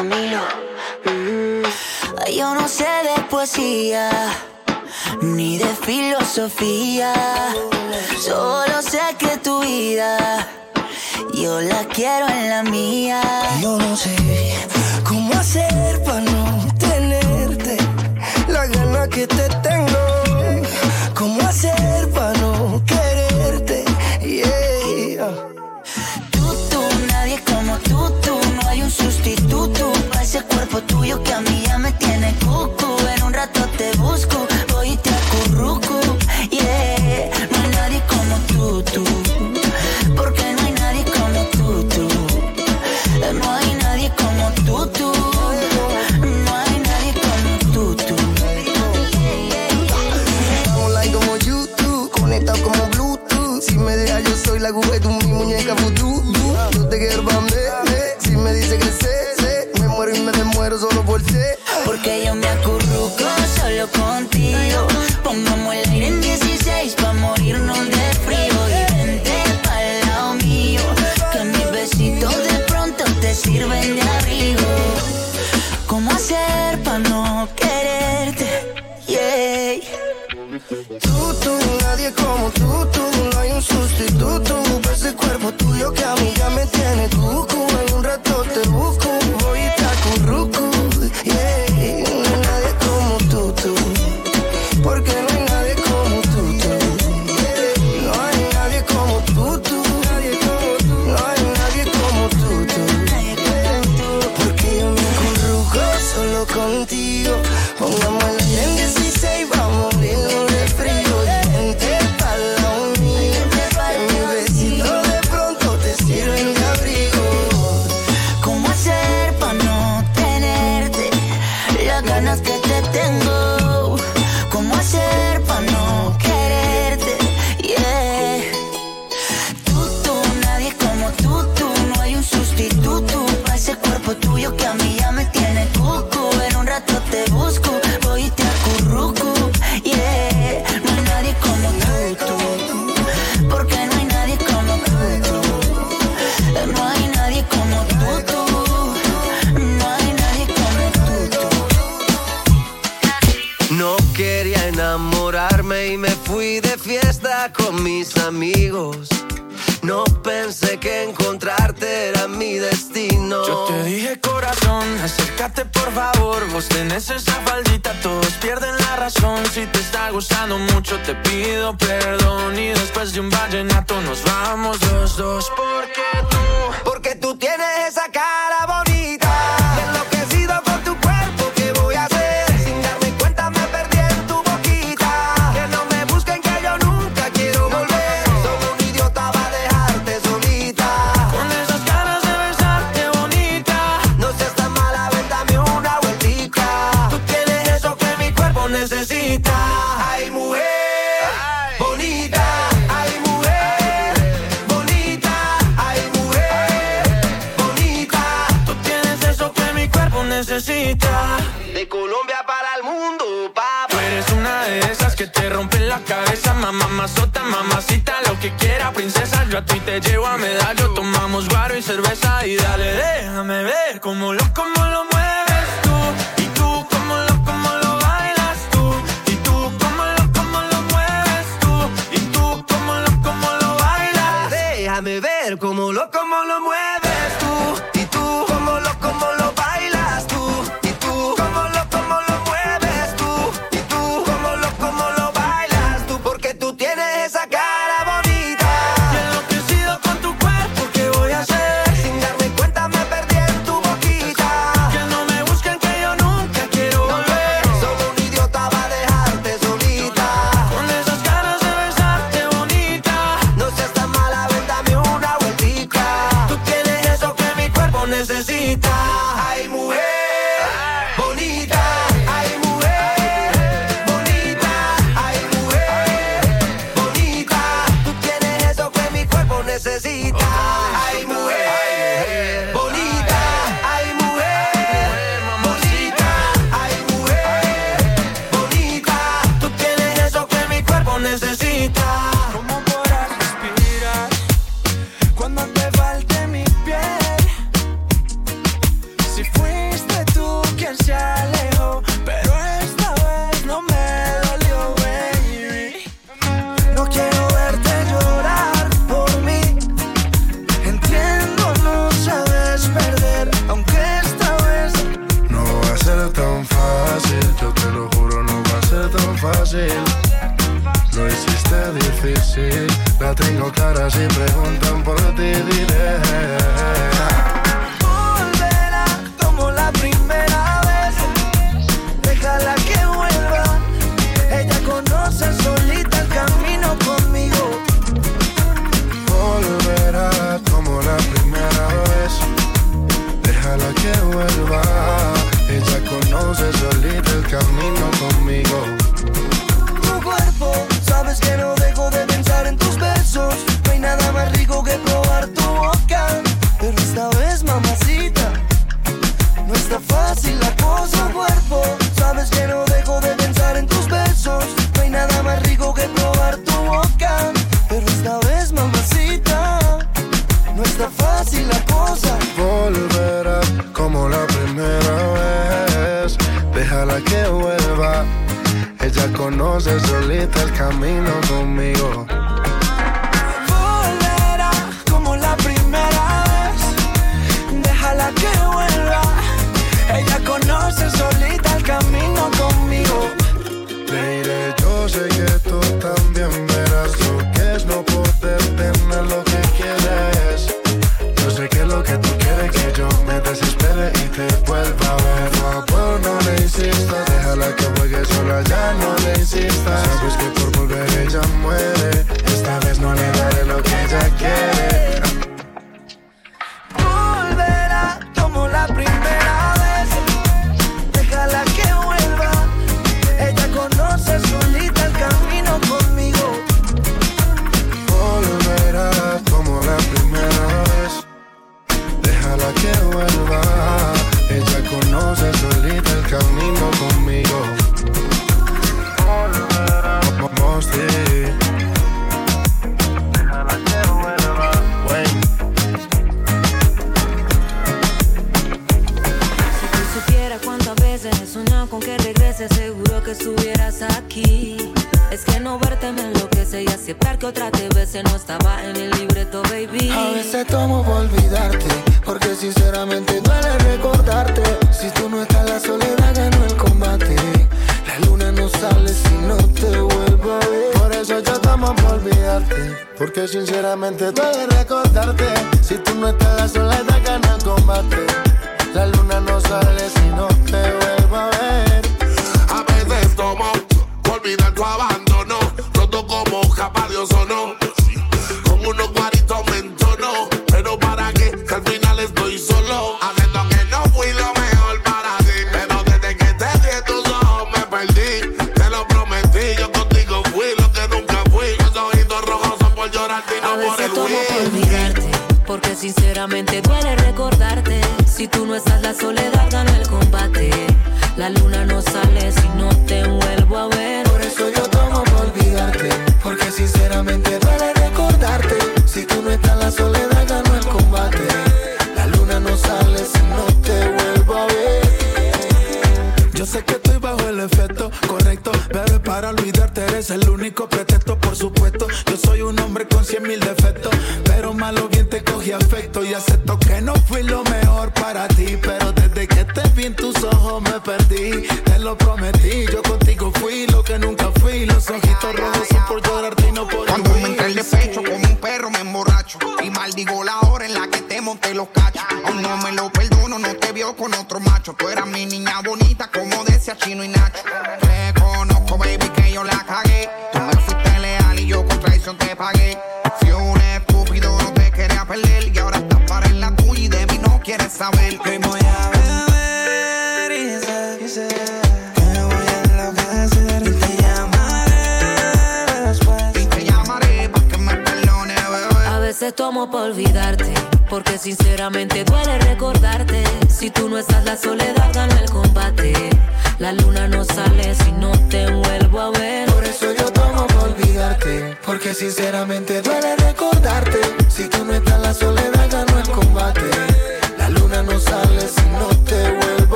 Camilo. Mm. Yo no sé de poesía, ni de filosofía. Solo sé que tu vida, yo la quiero en la mía. Yo no sé cómo hacer para no cuerpo tuyo que a mí ya me tiene cuco.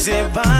Esta la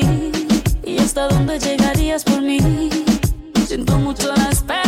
ti y hasta dónde llegarías por mí. Siento mucho las penas.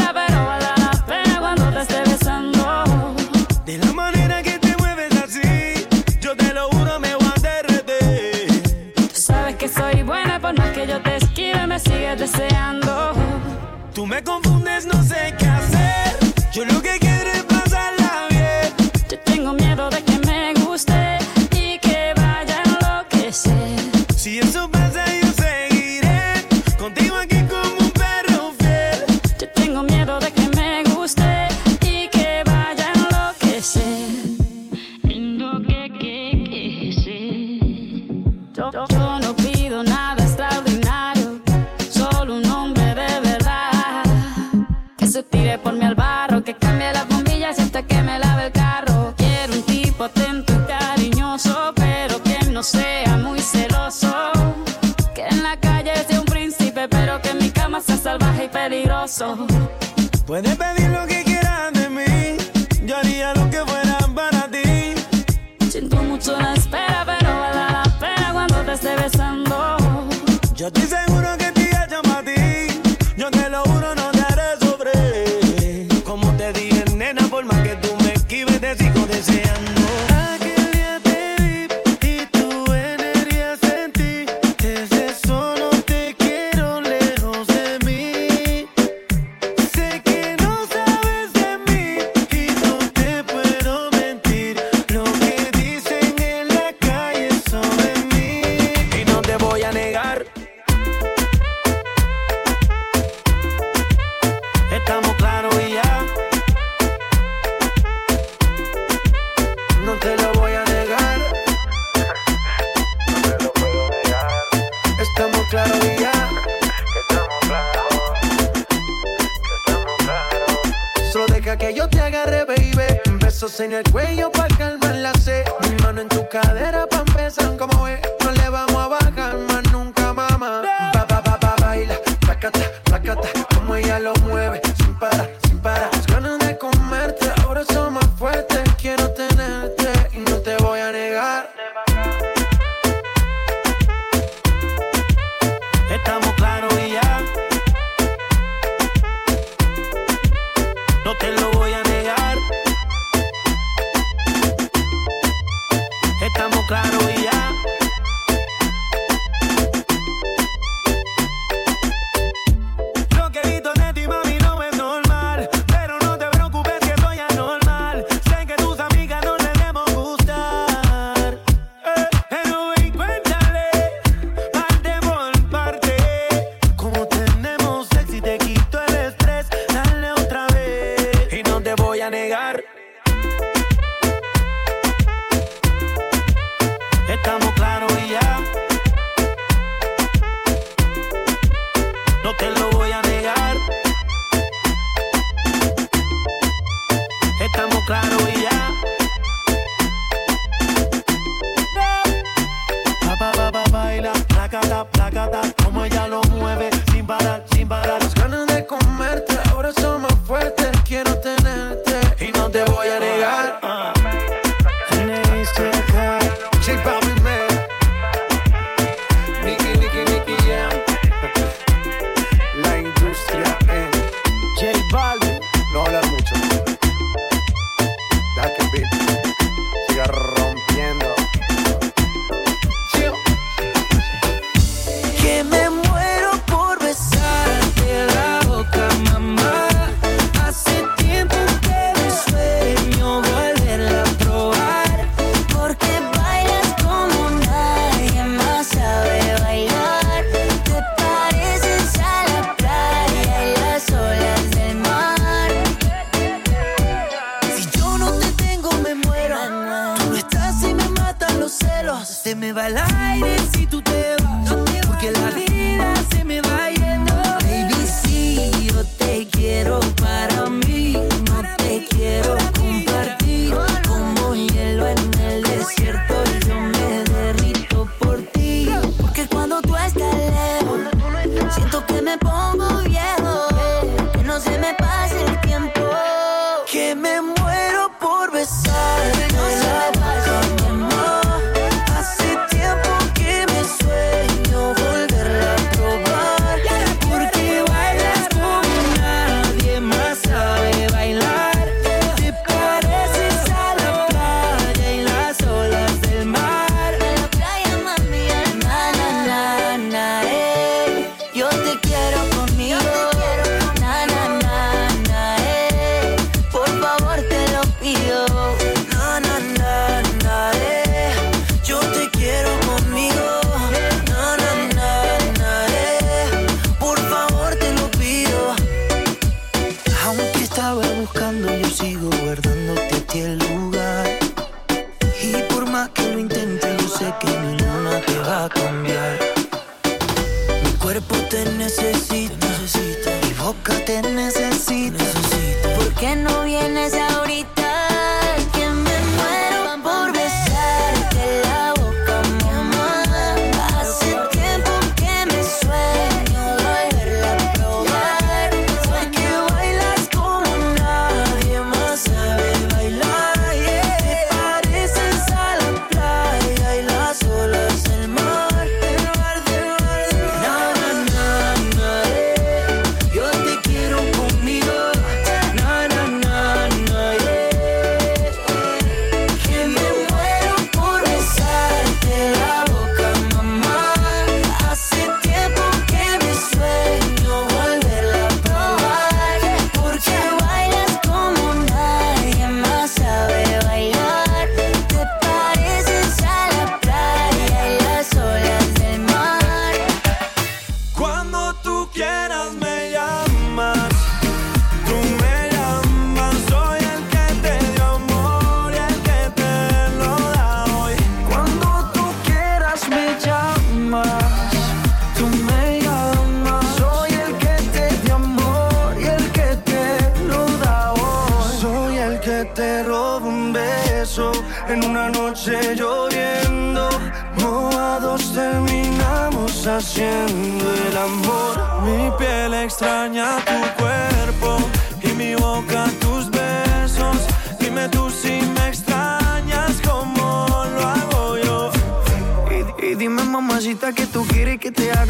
te necesita. necesita. Mi boca te necesita. necesita. ¿Por qué no vienes ahorita?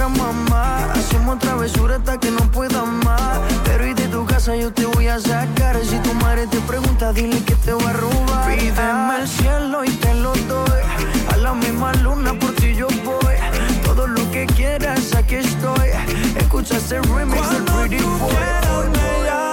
mamá. Hacemos travesuras hasta que no pueda más. Pero y de tu casa yo te voy a sacar. Si tu madre te pregunta, dile que te va a robar. Pídeme el cielo y te lo doy. A la misma luna por ti yo voy. Todo lo que quieras, aquí estoy. Escucha ese remix del Pretty Boy.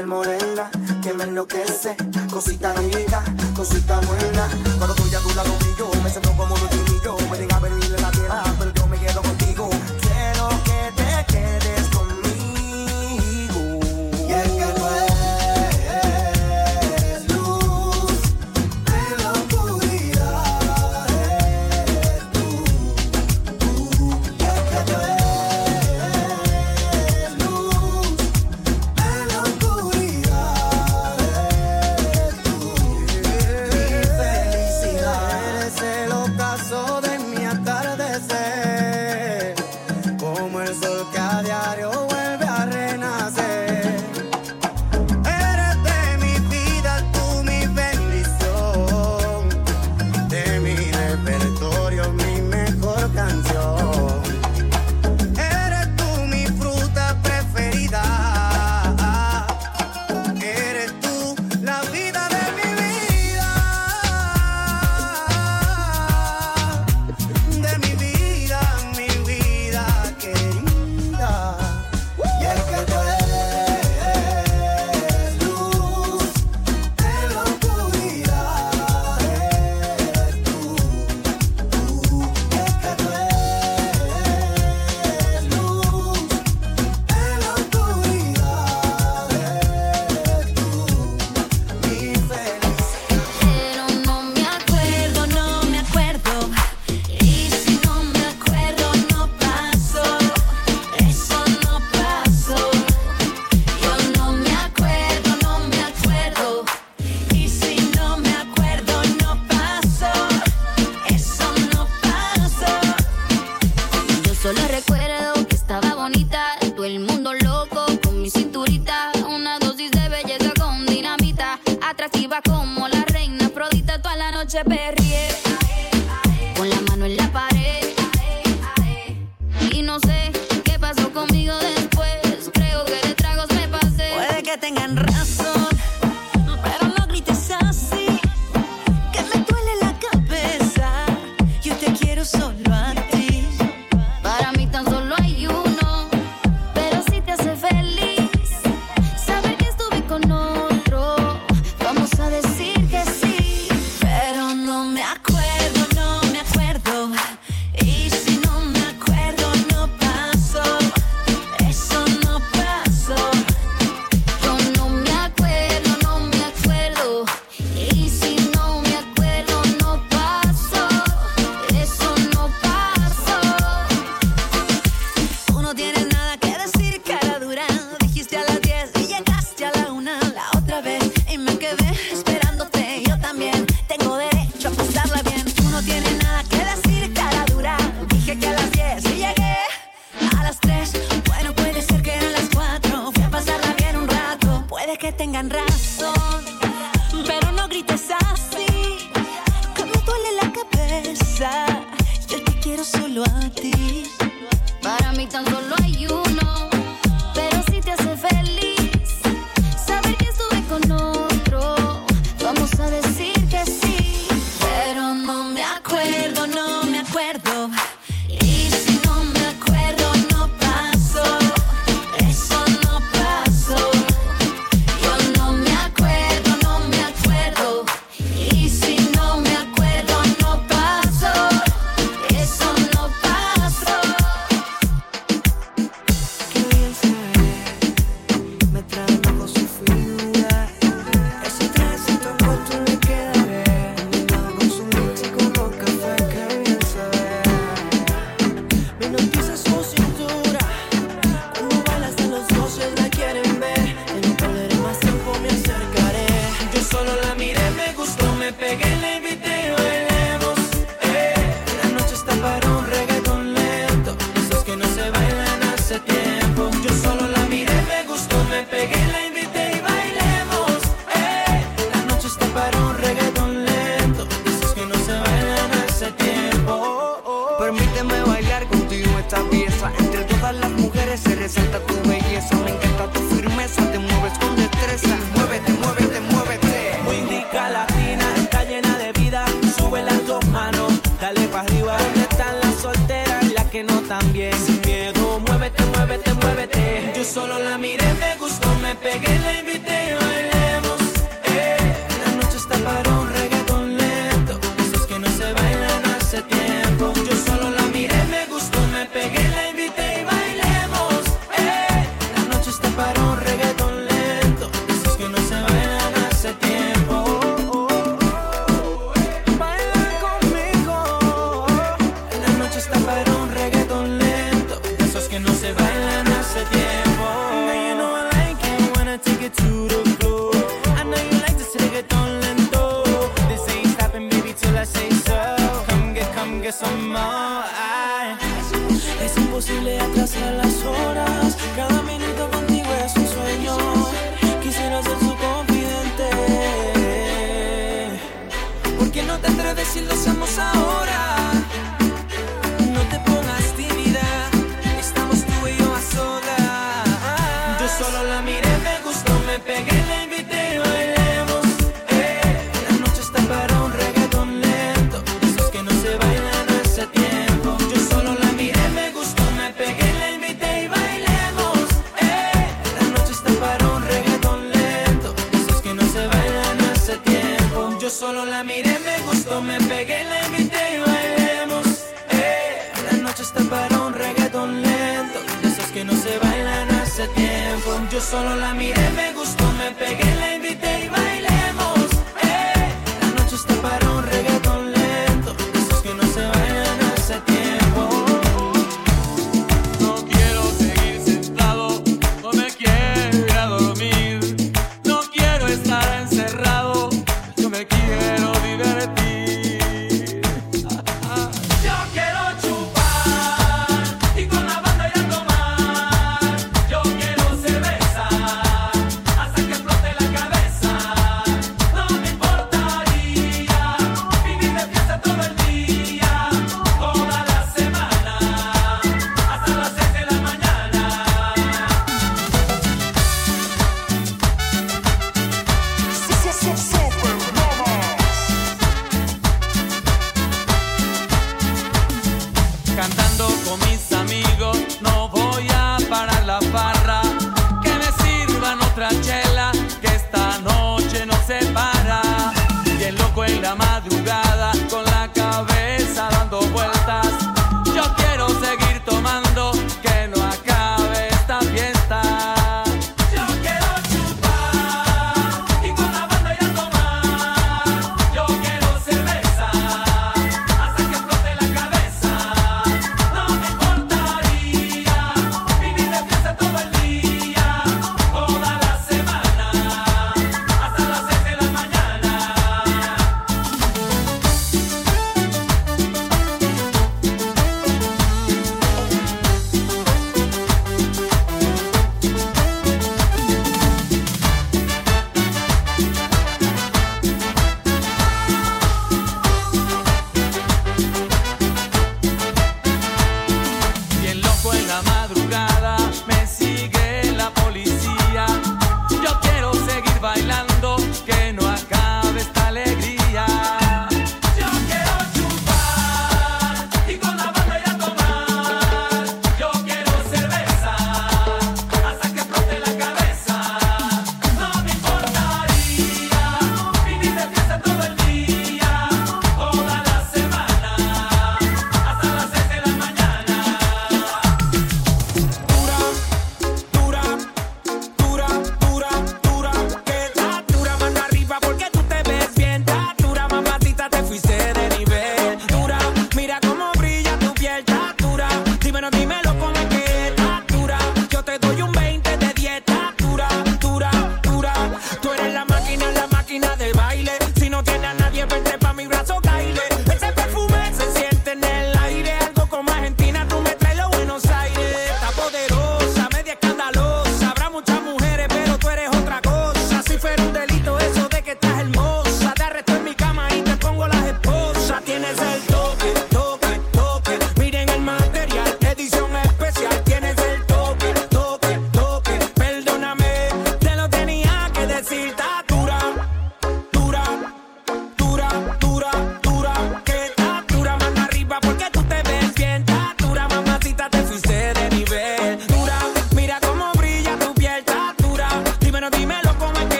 Infinito. Tu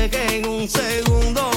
llegue en un segundo.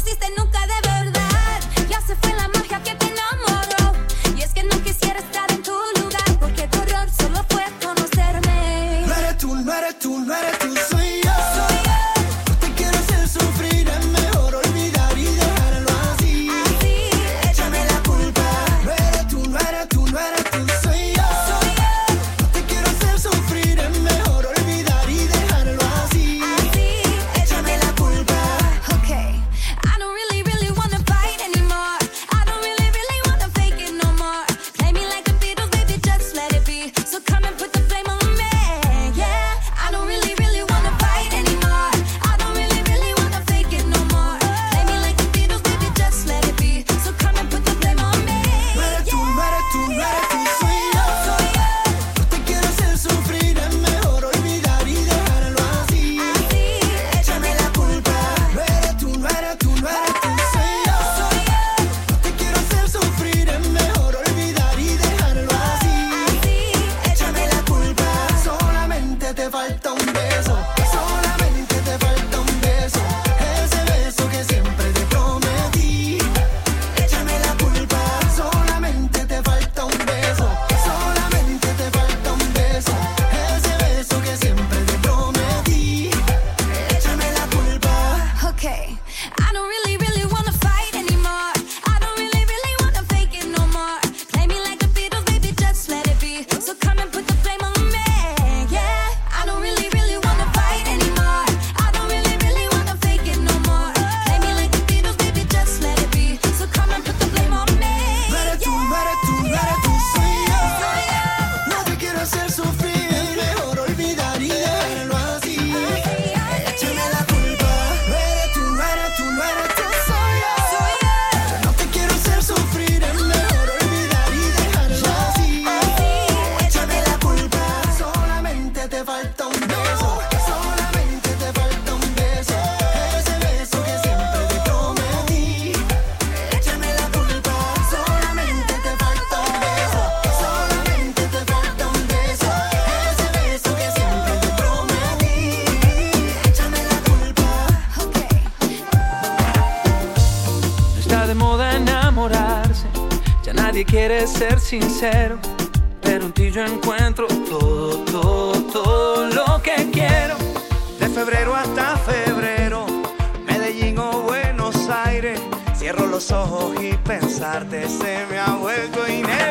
conociste nunca ser sincero, pero en ti yo encuentro todo, todo, todo lo que quiero. De febrero hasta febrero, Medellín o Buenos Aires, cierro los ojos y pensarte se me ha vuelto inevitable.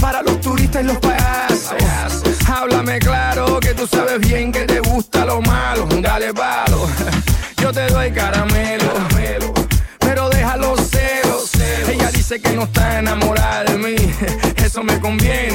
Para los turistas y los payasos. Háblame claro que tú sabes bien que te gusta lo malo. Dale palo, yo te doy caramelo. Pero deja los celos. Ella dice que no está enamorada de mí. Eso me conviene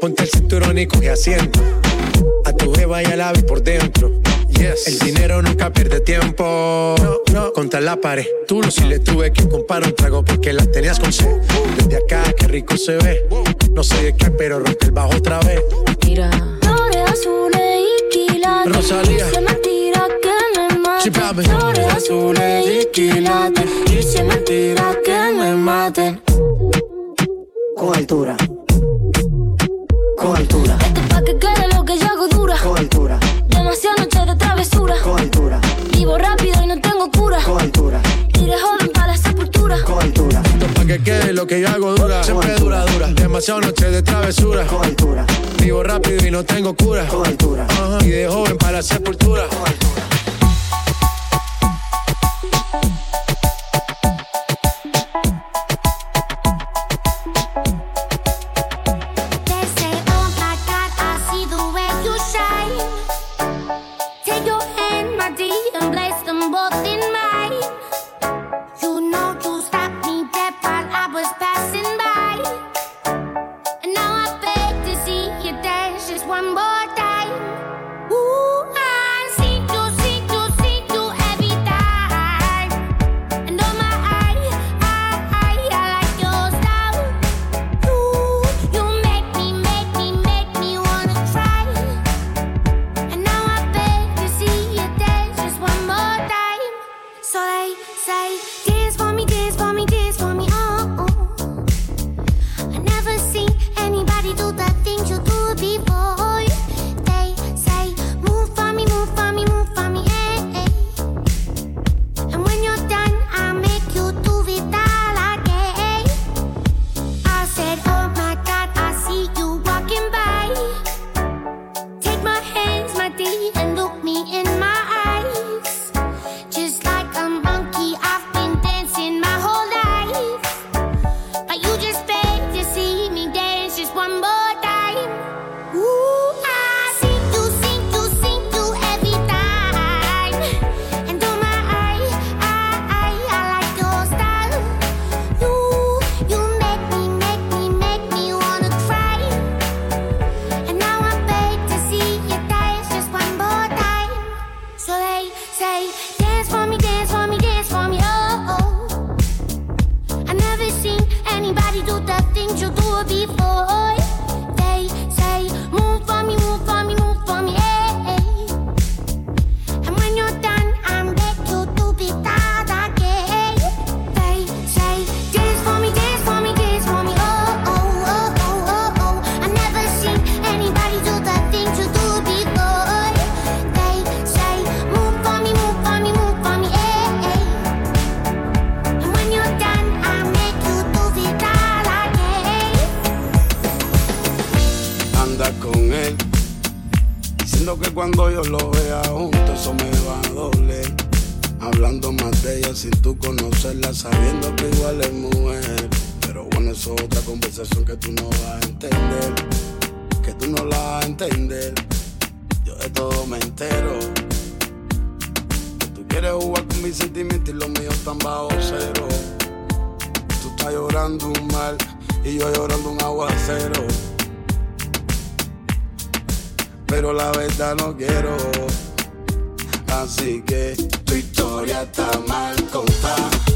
Ponte el cinturón y coge asiento. A tu jeva y al ave por dentro. Yes. El dinero nunca pierde tiempo. No, no. Contra la pared. Tú lo si le tuve que comprar un trago porque la tenías con sed. Desde acá, qué rico se ve me entero. Tú quieres jugar con mis sentimientos y los míos están bajo cero. Tú estás llorando un mal y yo llorando un aguacero. Pero la verdad no quiero. Así que tu historia está mal contada.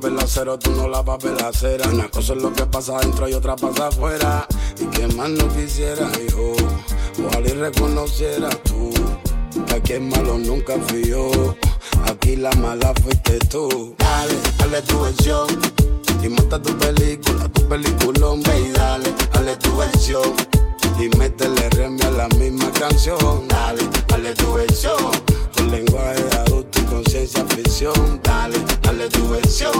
papel acero, tú no la papel acera. Una cosa es lo que pasa adentro y otra pasa afuera. Y que más no quisiera yo, ojalá y reconociera tú. Que aquí el malo nunca fui yo, aquí la mala fuiste tú. Dale, dale tu versión. Y monta tu película, tu peliculón, ve y dale, dale tu versión. Y métele remi a la misma canción. Dale, dale tu versión. Tu lenguaje conciencia, aflicción. Dale, dale tu versión.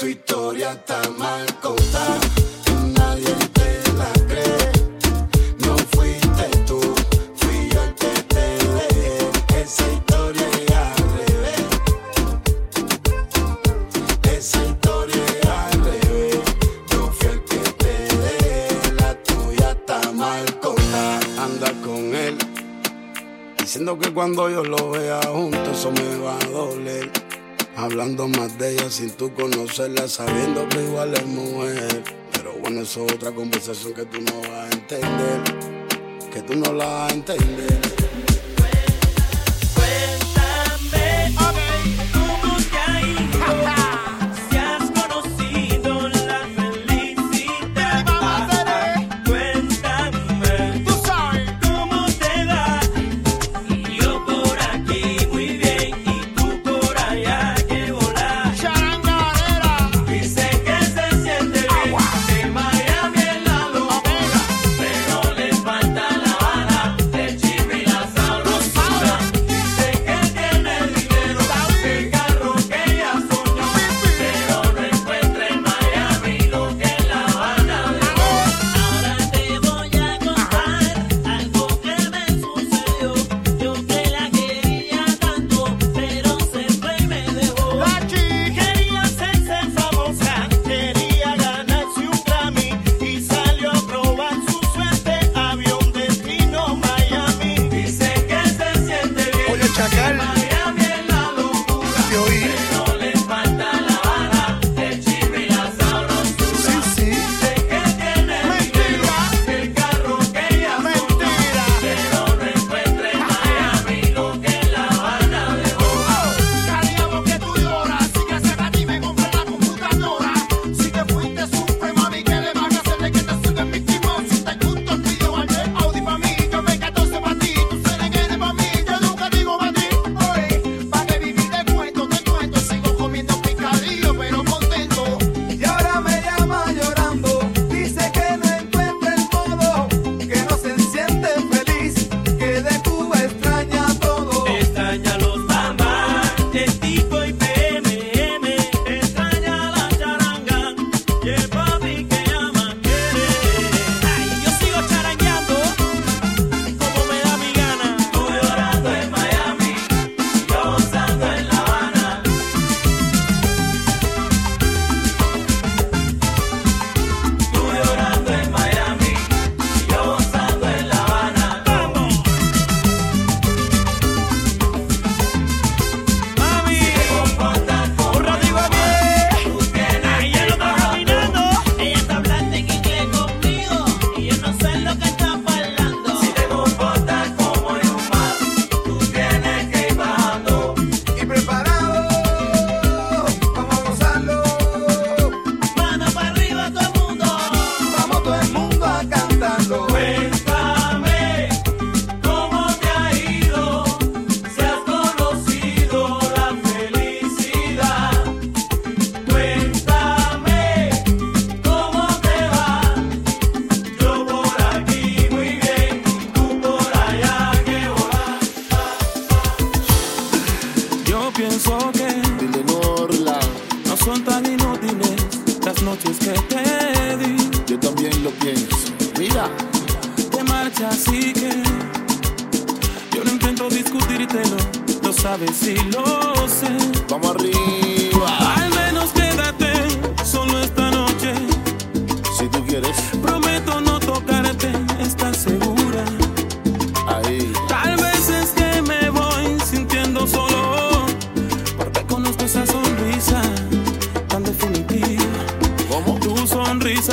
Tu historia está mal contada. Siendo que cuando yo lo vea junto, eso me va a doler. Hablando más de ella sin tú conocerla, sabiendo que igual es mujer. Pero bueno, eso es otra conversación que tú no vas a entender. Que tú no la vas a entender.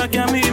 Sonrisa que a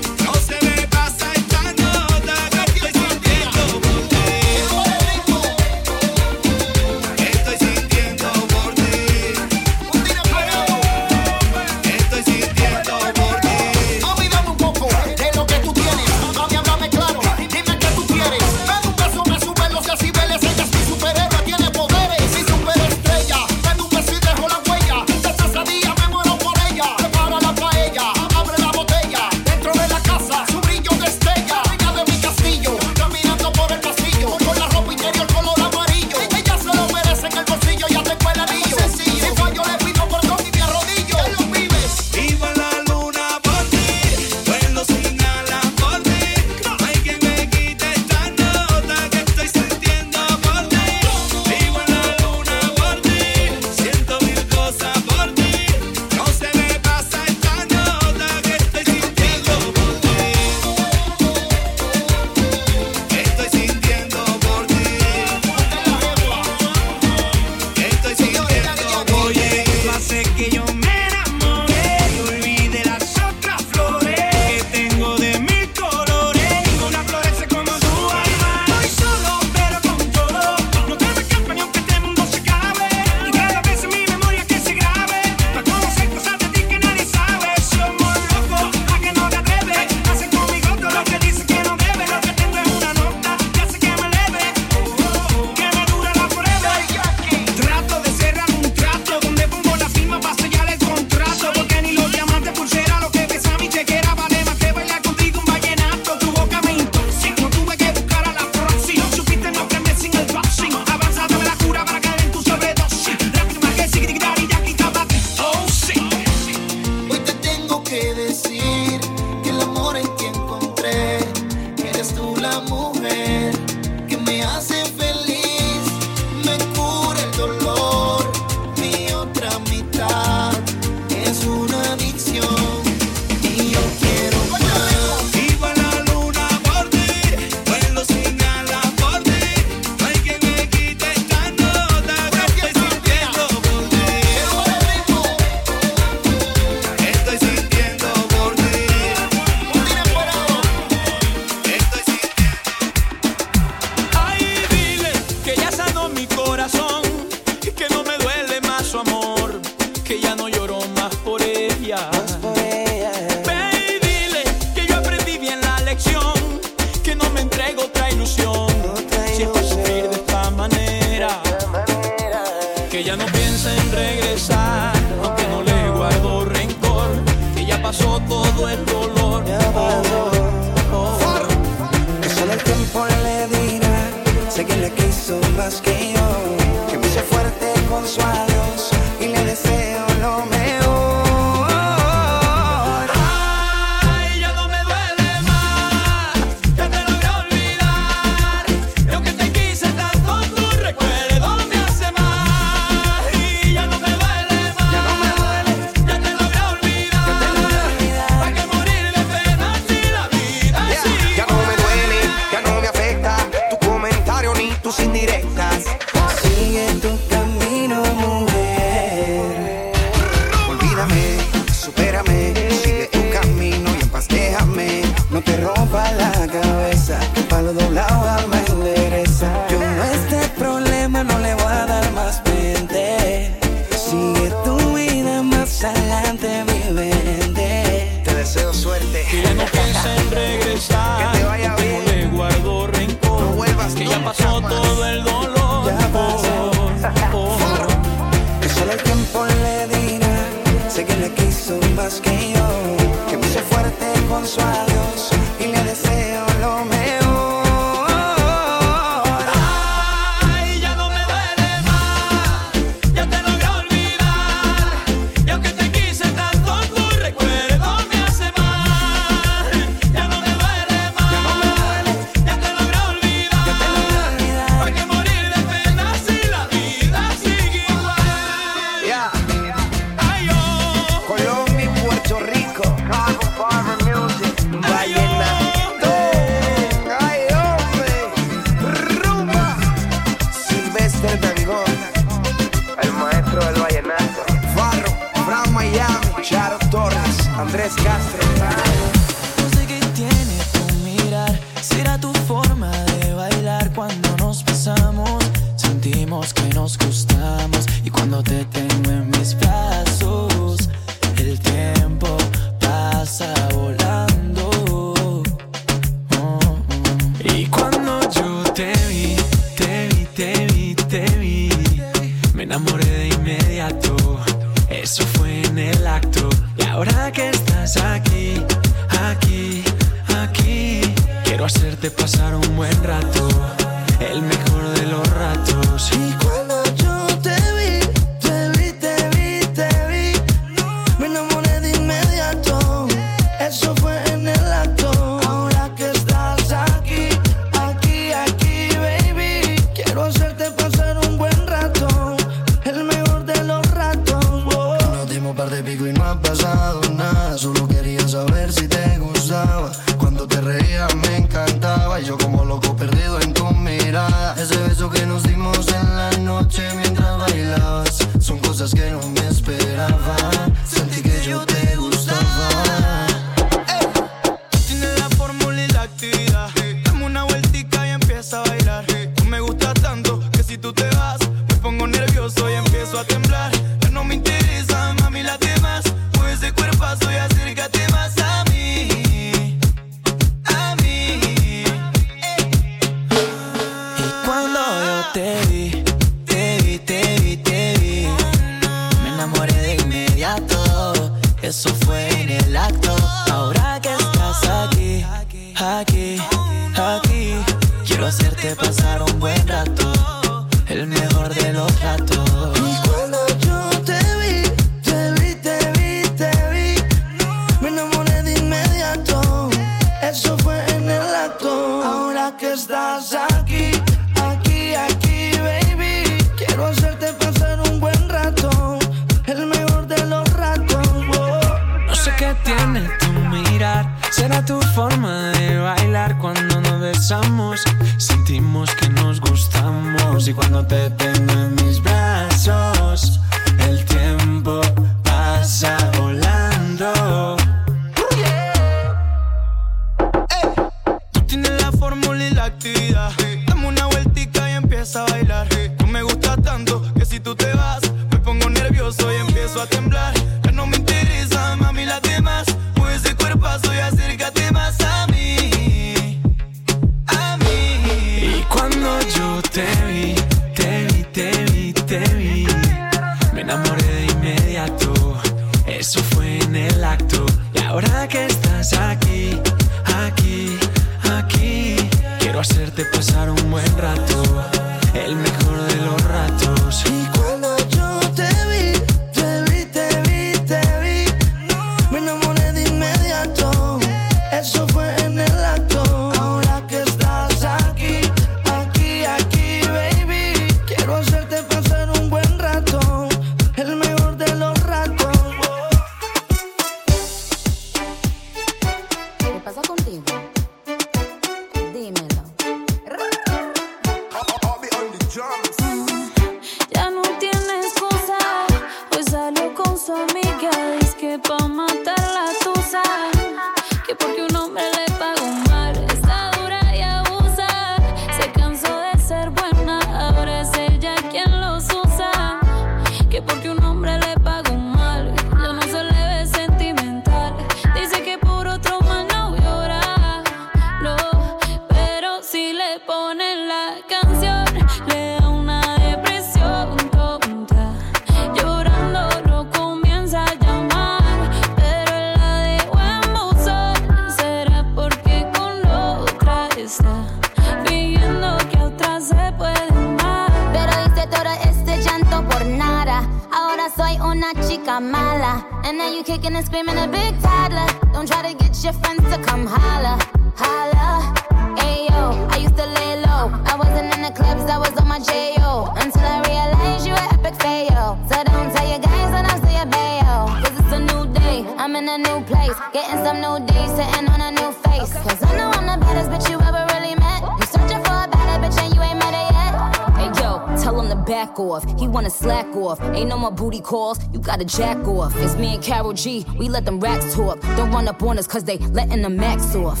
the jack off. It's me and Carol G, we let them rats talk. Don't run up on us cause they letting the max off.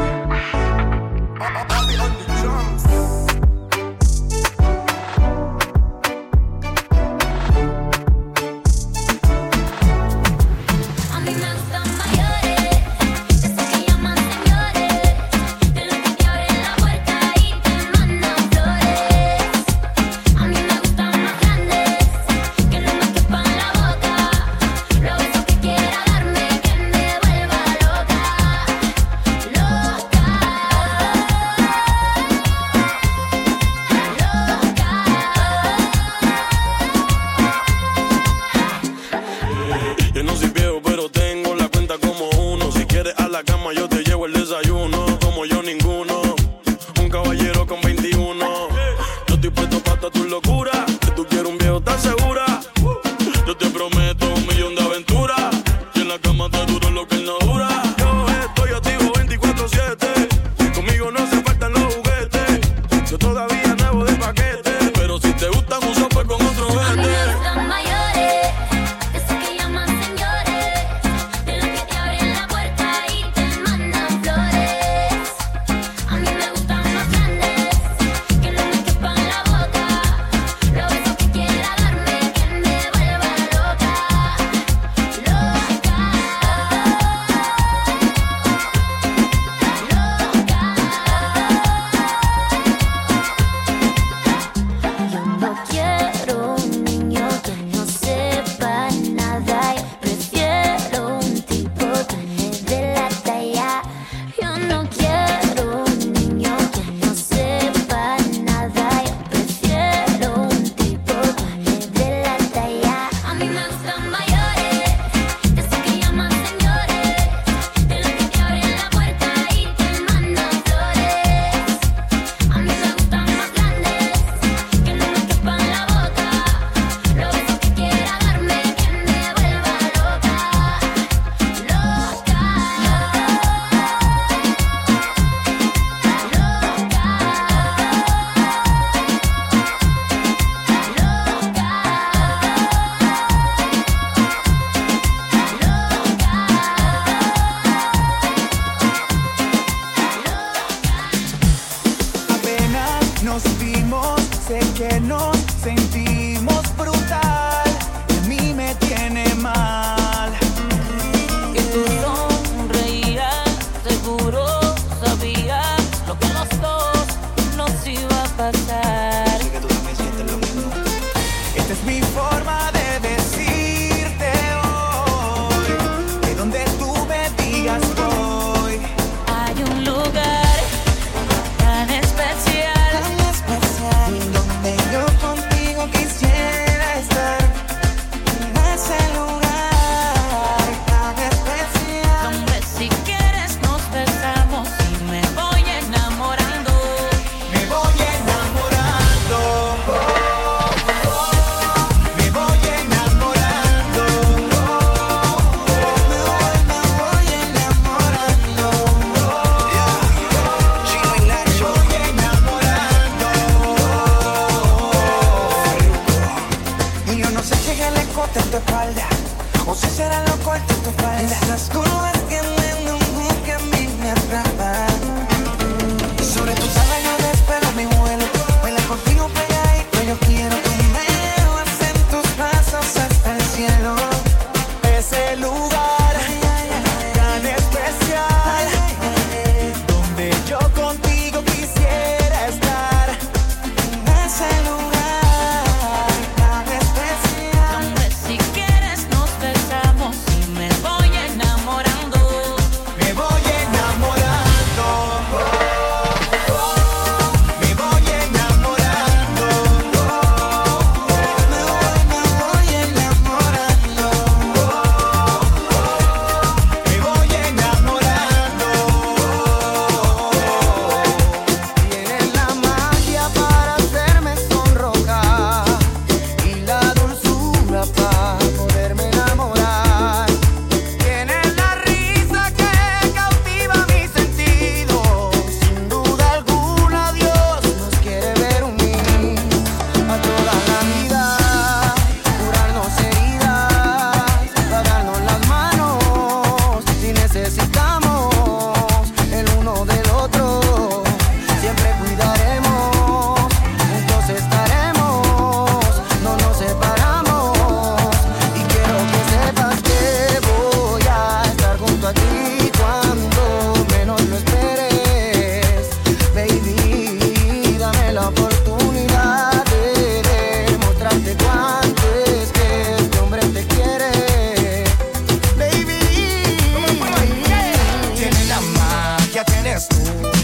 tienes tú,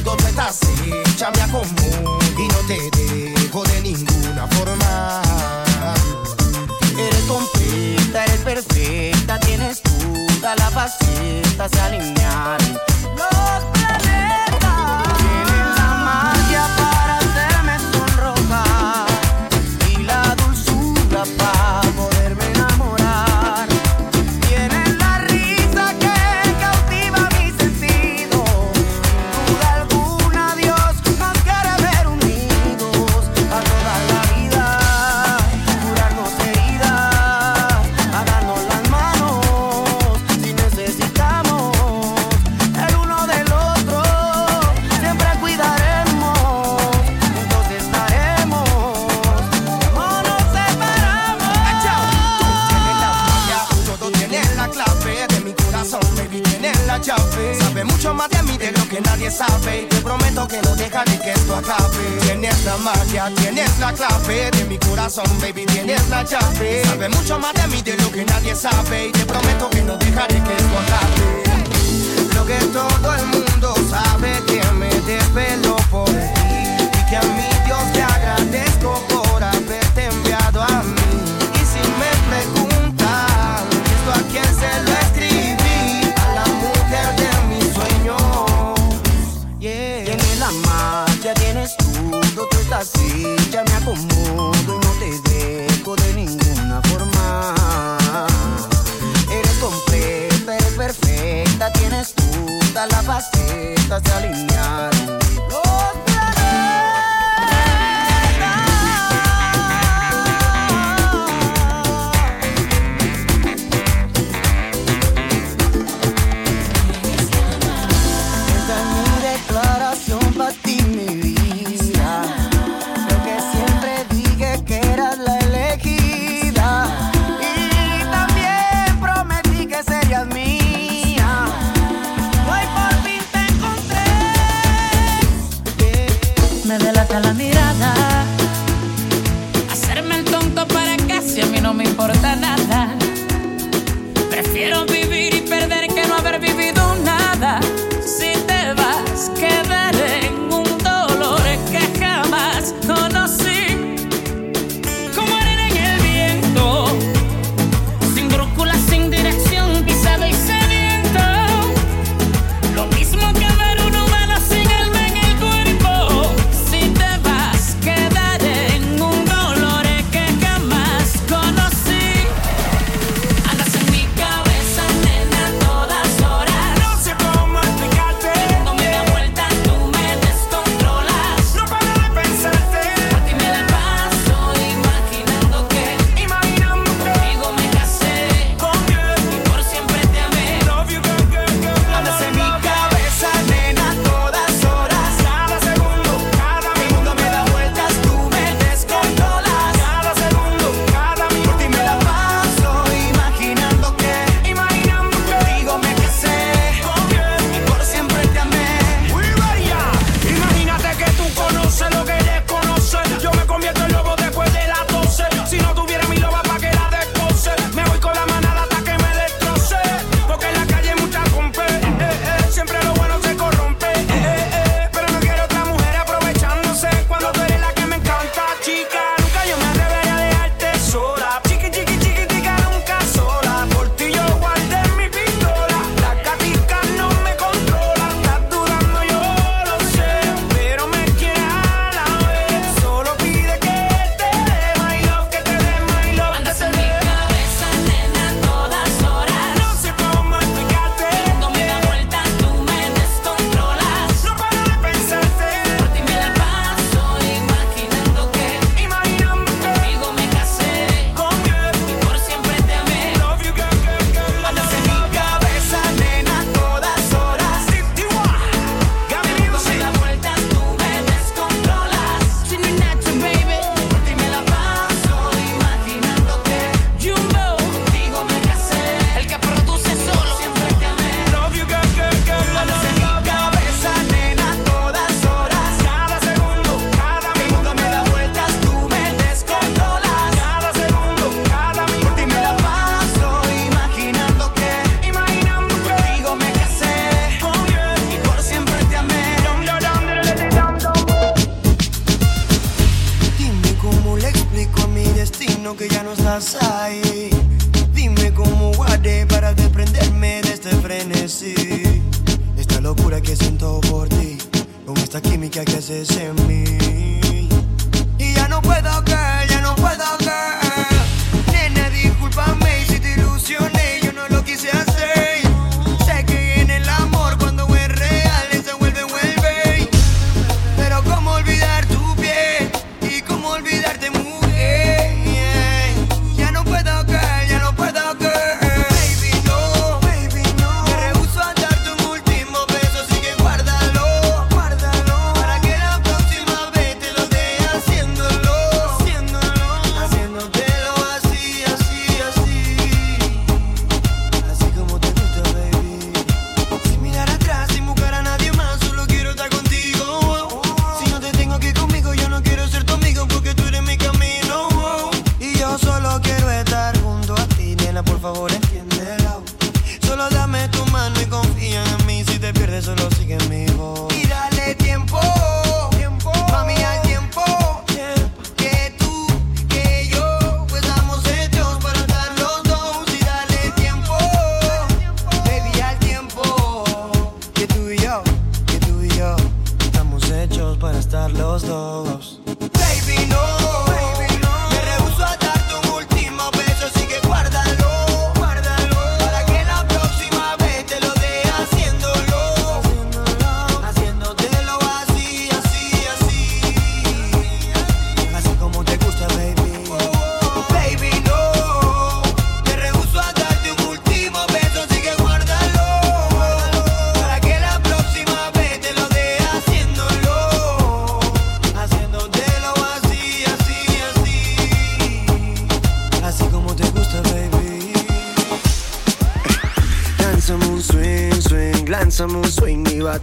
donde estás, échame común y no te dejo de ninguna forma. Eres completa, eres perfecta, tienes toda la faceta, se alinean tienes la clave de mi corazón, baby, tienes la llave. Sabe mucho más de mí de lo que nadie sabe y te prometo que no dejaré que escondaste. Lo que todo el mundo sabe que me desvelo por ti y que a mi Dios te agradezco por así ya me acomodo y no te dejo de ninguna forma. Eres completa, eres perfecta, tienes todas las facetas de alinear.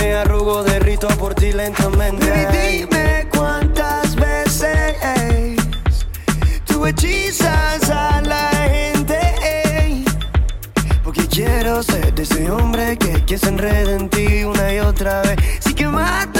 Me arrugo, derrito por ti lentamente. Baby, dime cuántas veces tú hechizas a la gente. Porque quiero ser de ese hombre que, que se enreda en ti una y otra vez. Sí que mátame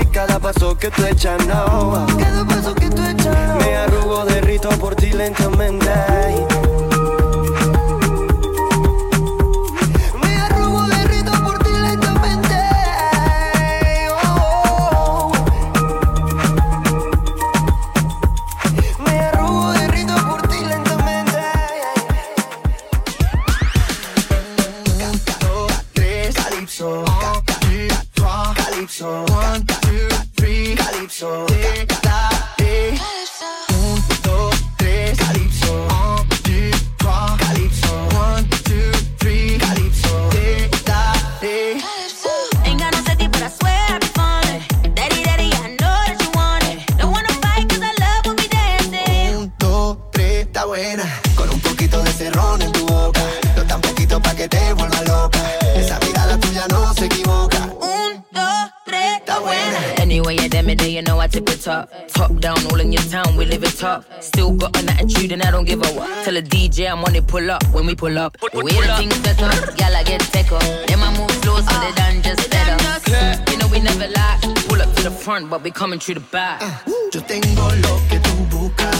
que cada paso que tú echas no. Cada paso que tú echas Me arrugo, derrito por ti lentamente. Pull up when we pull up. The way the things set up, gal I get tech up. Them I move slow so they done just better. You know we never lie. Pull up to the front, but we coming through the back. Ah. Yo tengo lo que tú buscas.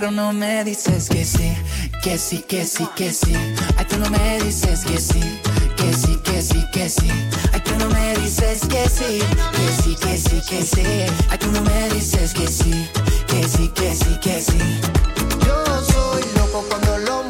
pero no me dices que sí, que sí, que sí, que sí. Ay, tú no me dices que sí, que sí, que sí, que sí. Ay, tú no me dices que sí, que sí, que sí, que sí. Ay, tú no me dices que sí, que sí, que sí, que sí. Yo soy loco cuando lo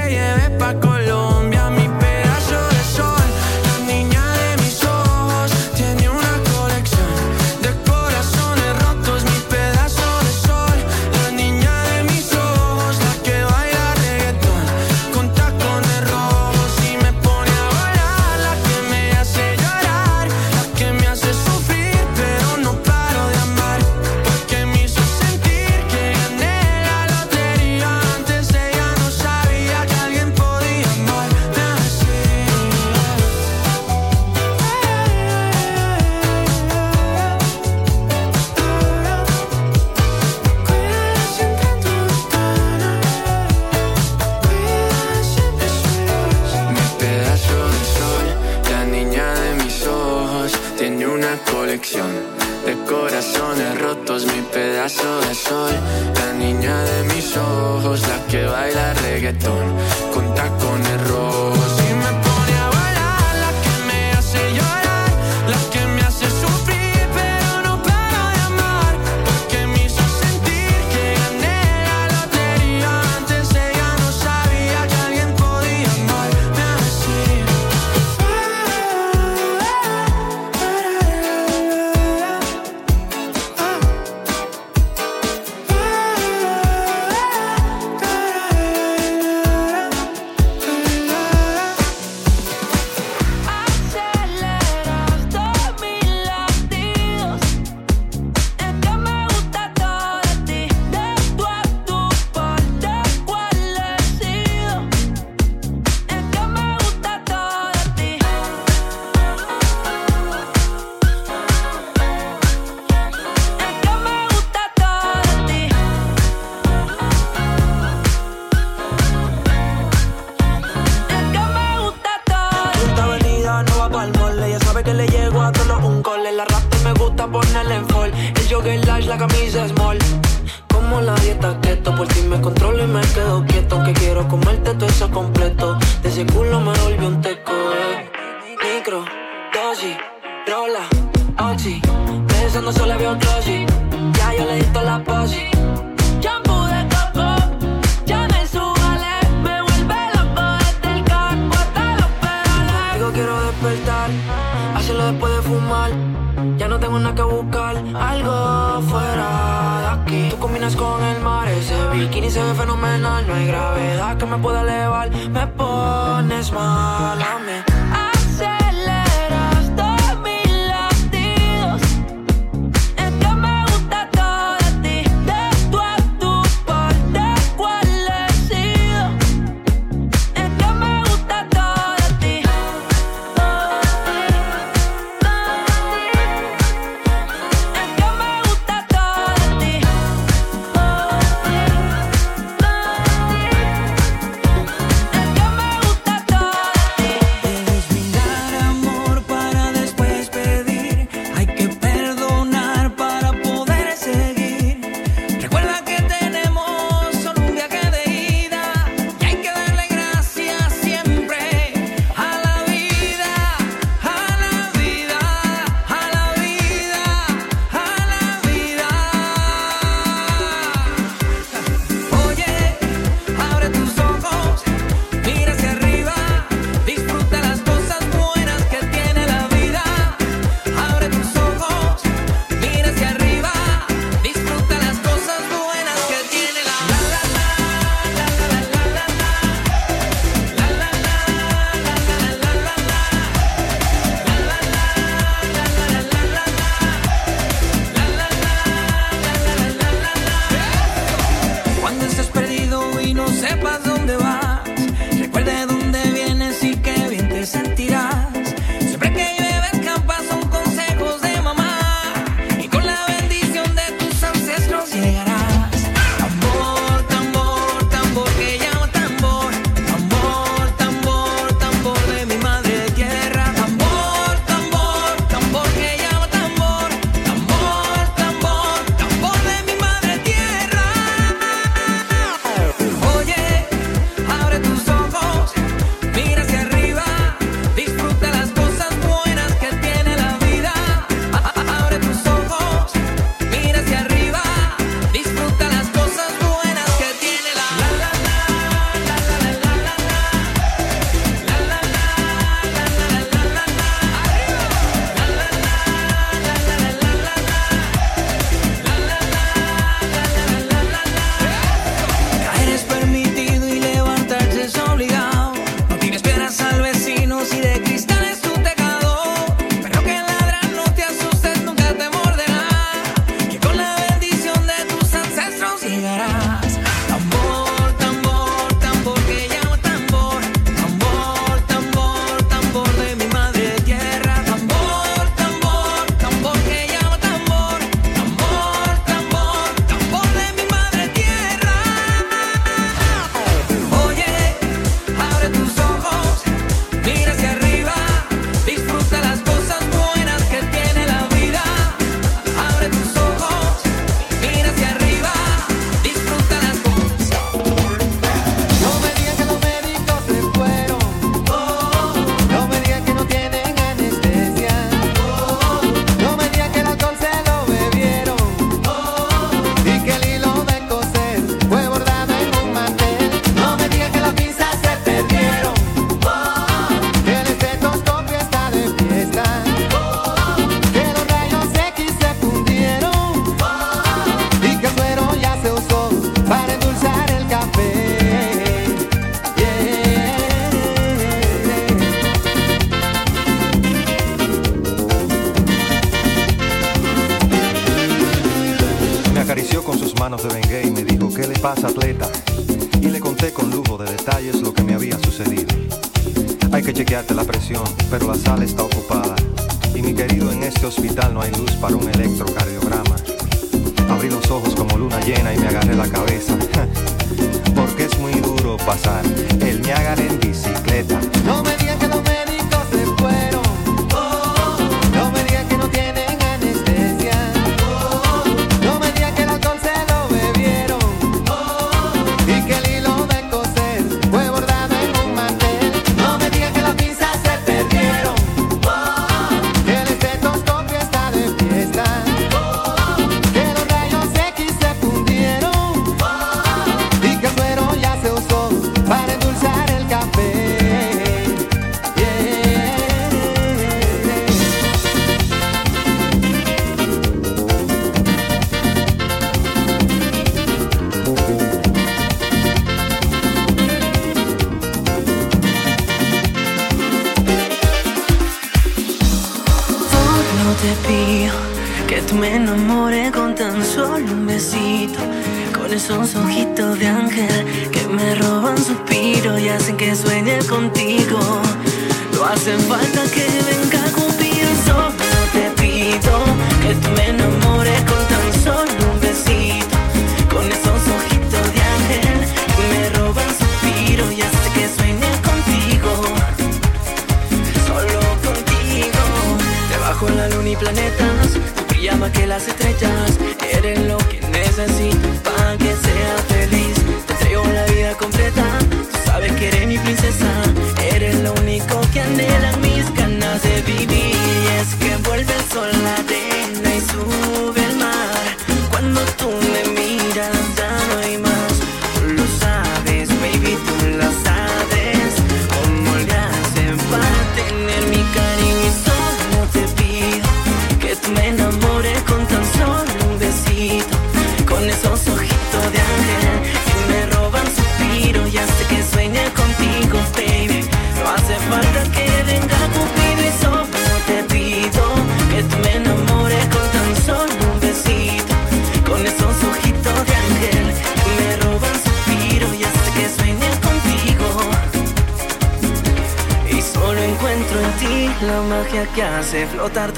la que baila reggaetón con tacones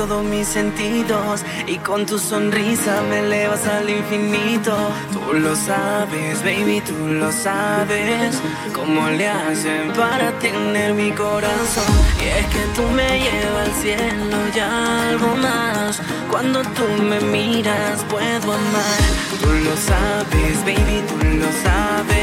todos mis sentidos y con tu sonrisa me elevas al infinito. Tú lo sabes, baby, tú lo sabes, cómo le hacen para tener mi corazón. Y es que tú me llevas al cielo y algo más. Cuando tú me miras puedo amar. Tú lo sabes, baby, tú lo sabes.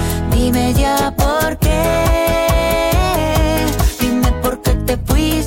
Dime ya ¿por qué? Dime por qué te fuiste